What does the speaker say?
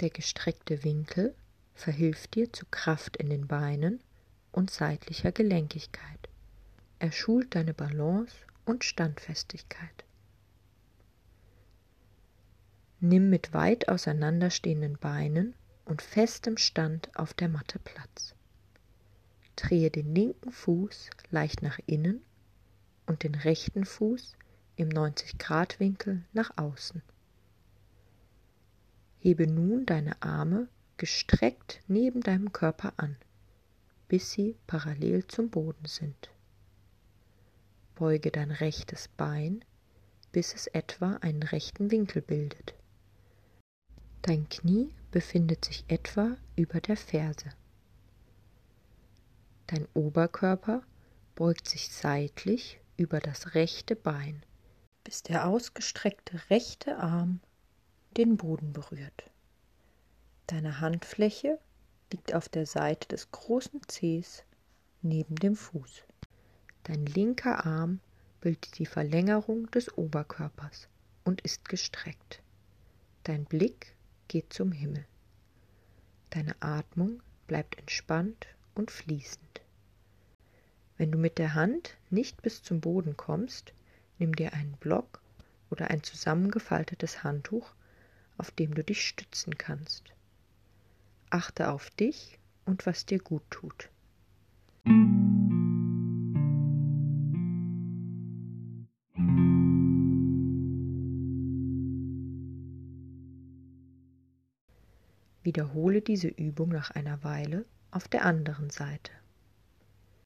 Der gestreckte Winkel verhilft dir zu Kraft in den Beinen und seitlicher Gelenkigkeit. Er schult deine Balance und Standfestigkeit. Nimm mit weit auseinanderstehenden Beinen und festem Stand auf der Matte Platz. Drehe den linken Fuß leicht nach innen und den rechten Fuß im 90-Grad-Winkel nach außen. Hebe nun deine Arme gestreckt neben deinem Körper an, bis sie parallel zum Boden sind. Beuge dein rechtes Bein, bis es etwa einen rechten Winkel bildet. Dein Knie befindet sich etwa über der Ferse. Dein Oberkörper beugt sich seitlich über das rechte Bein, bis der ausgestreckte rechte Arm den Boden berührt. Deine Handfläche liegt auf der Seite des großen Zehs neben dem Fuß. Dein linker Arm bildet die Verlängerung des Oberkörpers und ist gestreckt. Dein Blick geht zum Himmel. Deine Atmung bleibt entspannt und fließend. Wenn du mit der Hand nicht bis zum Boden kommst, nimm dir einen Block oder ein zusammengefaltetes Handtuch, auf dem du dich stützen kannst. Achte auf dich und was dir gut tut. Wiederhole diese Übung nach einer Weile auf der anderen Seite.